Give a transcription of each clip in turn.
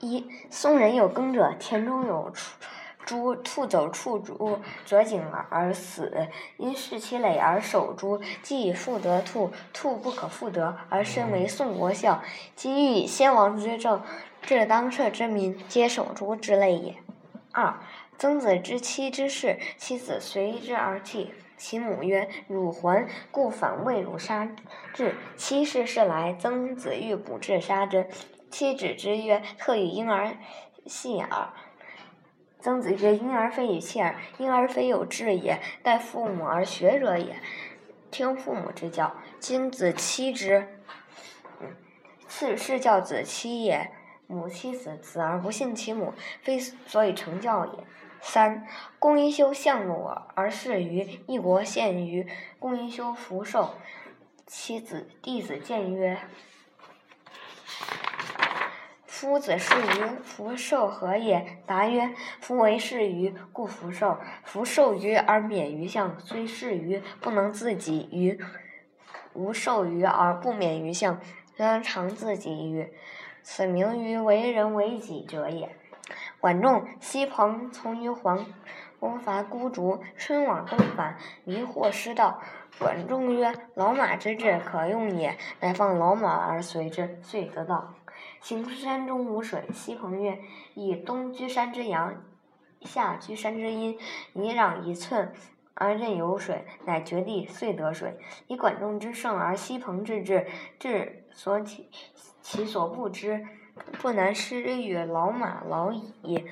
一宋人有耕者，田中有猪，兔走触猪，折颈而死。因视其累而守猪，既复得兔，兔不可复得，而身为宋国孝。今欲以先王之政，治当社之民，皆守猪之类也。二曾子之妻之事，其子随之而泣。其母曰：“汝还，故反为汝杀之。”妻事事来，曾子欲捕之杀之。妻子之曰：“特与婴儿戏耳。”曾子曰：“婴儿非与戏耳，婴儿非有志也，待父母而学者也。听父母之教。今子欺之，次是教子欺也。母欺子，子而不信其母，非所以成教也。”三，公宜修相怒而事于一国，献于公宜修福寿。妻子弟子见曰：“夫子事于福寿何也？”答曰：“夫为事于，故福寿。福寿于而免于相，虽事于不能自己于；无寿于而不免于相，然常自己于。此名于为人为己者也。”管仲、西彭从于黄公伐孤竹，春往东返，迷惑失道。管仲曰：“老马之志，可用也。”乃放老马而随之，遂得道。行山中无水。西彭曰：“以东居山之阳，下居山之阴，以壤一寸，而任有水，乃绝地，遂得水。以管仲之盛而西彭之智，智所其其所不知。”不能施与老马老矣。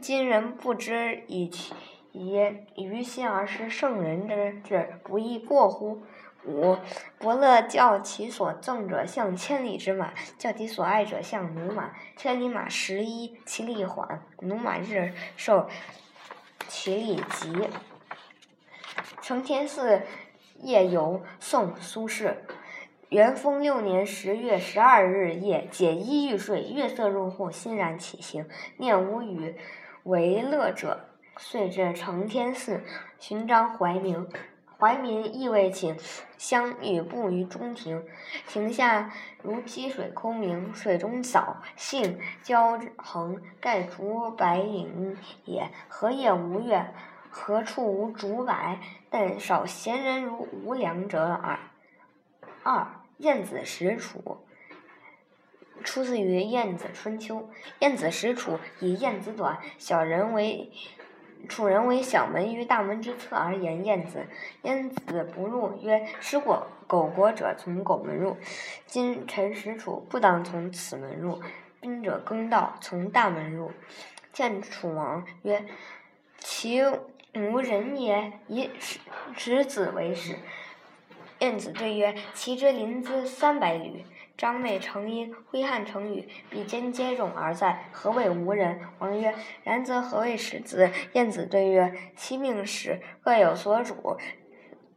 今人不知以其以于心而失圣人之志，不亦过乎？五伯乐教其所赠者向千里之马，教其所爱者向驽马。千里马十一，其力缓；驽马日寿，其力急。承天寺夜游，宋·苏轼。元丰六年十月十二日夜，解衣欲睡，月色入户，欣然起行，念无与为乐者，遂至承天寺，寻张怀民。怀民亦未寝，相与步于中庭。庭下如积水空明，水中藻荇交横，盖竹柏影也。何夜无月？何处无竹柏？但少闲人如无良者耳。二。晏子使楚，出自于《晏子春秋》。晏子使楚，以晏子短，小人为楚人为小门于大门之侧而言晏子。晏子不入，曰：“失过苟国者从苟门入。今臣使楚，不当从此门入。兵者更道，从大门入。”见楚王曰：“其无人也，以使子为使。”晏子对曰：“其之临淄三百里，张内成阴，挥汗成雨，比肩接踵而在，何谓无人？”王曰：“然则何谓使子？”晏子对曰：“其命使各有所主，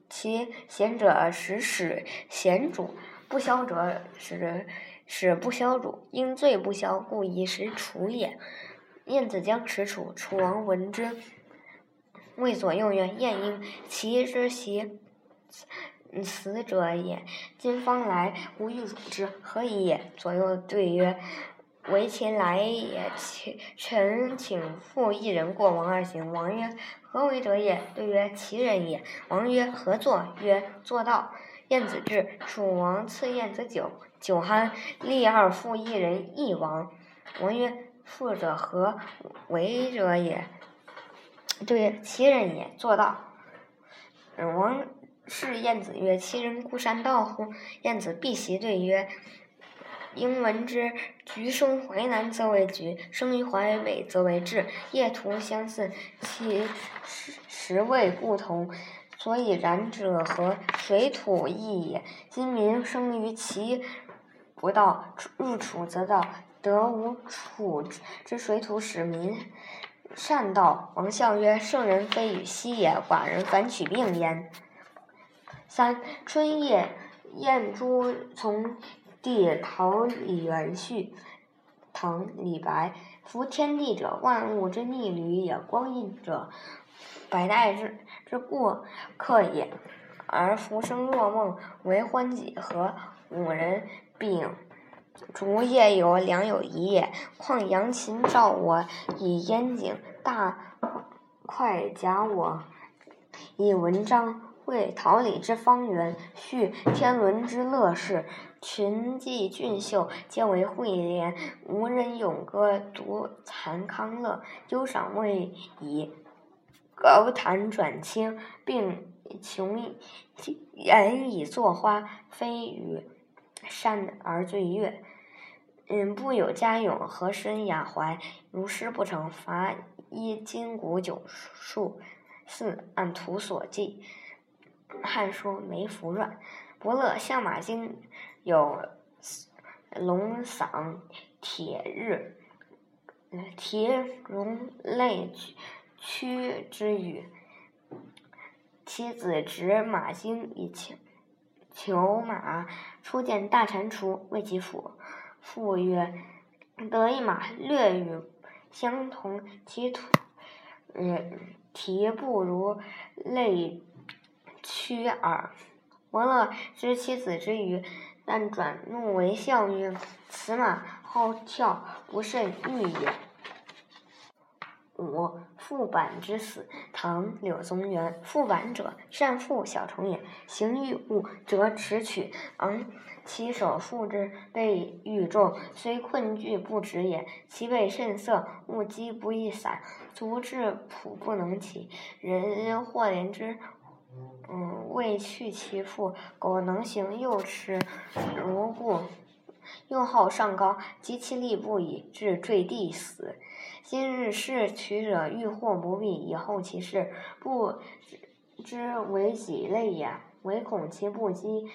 其贤者使使贤主，不肖者使使不肖主。因罪不肖，故以使楚也。”晏子将使楚，楚王闻之，谓左右曰：“晏婴，其之习。”死者也，今方来，吾欲辱之，何以也？左右对曰：“为秦来也。”臣请复一人过王而行。王曰：“何为者也？”对曰：“其人也。”王曰：“何作？”曰：“做道。”晏子至，楚王赐晏子酒，酒酣，立二复一人，亦王。王曰：“复者何为者也？”对曰：“其人也。”做道。王。是晏子曰：“其人孤山道乎？”晏子避席对曰：“应闻之，橘生淮南则为橘，生于淮北则为枳。业徒相似，其实味不同，所以然者何？水土异也。今民生于齐，不道；入楚则道。得无楚之水土，使民善道。”王相曰：“圣人非与息也，寡人反取病焉。”三春夜，燕诸从弟桃李园序。唐·李白。夫天地者，万物之逆旅也；光阴者，百代之之过客也。而浮生若梦，为欢几何？五人丙烛夜有两有一也。况扬秦召我以烟景，大快甲我以文章。会桃李之芳园，叙天伦之乐事。群妓俊秀，皆为惠怜。无人咏歌，独惭康乐。忧赏未已，高谈转清，并穷言以作花。飞羽山而醉月。嗯，不有佳咏，何申雅怀？如诗不成，伐一金谷九数。四按图所记。《汉书·梅福传》：伯乐相马经有龙嗓铁日，题戎类屈之语。其子执马经以求求马，初见大蟾蜍，谓其父。父曰：“得一马，略与相同，其图题不如类。”屈耳。伯乐知其子之愚，但转怒为笑曰：“此马好跳，不甚御也。”五覆板之死。唐柳宗元。覆板者，善覆小虫也。行欲物，则持取，昂其手覆之，被欲重，虽困惧不止也。其背甚涩，物击不易散，足至仆不能起。人或怜之。嗯，未去其父，苟能行，又耻如故。又好上高，及其力不已，至坠地死。今日视取者，欲祸不避，以后其事，不知为己累也，唯恐其不击，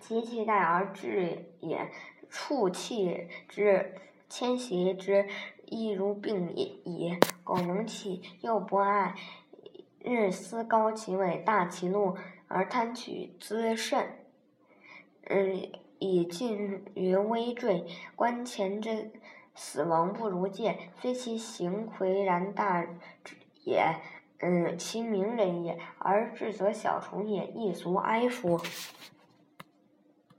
及其待而至也。触气之，迁徙之，亦如病矣。苟能起，又不爱。日思高其尾，大其怒，而贪取滋甚。嗯，以近于危坠。观前之死亡不如见，非其行魁然大也，嗯，其名人也，而至则小虫也，亦足哀夫。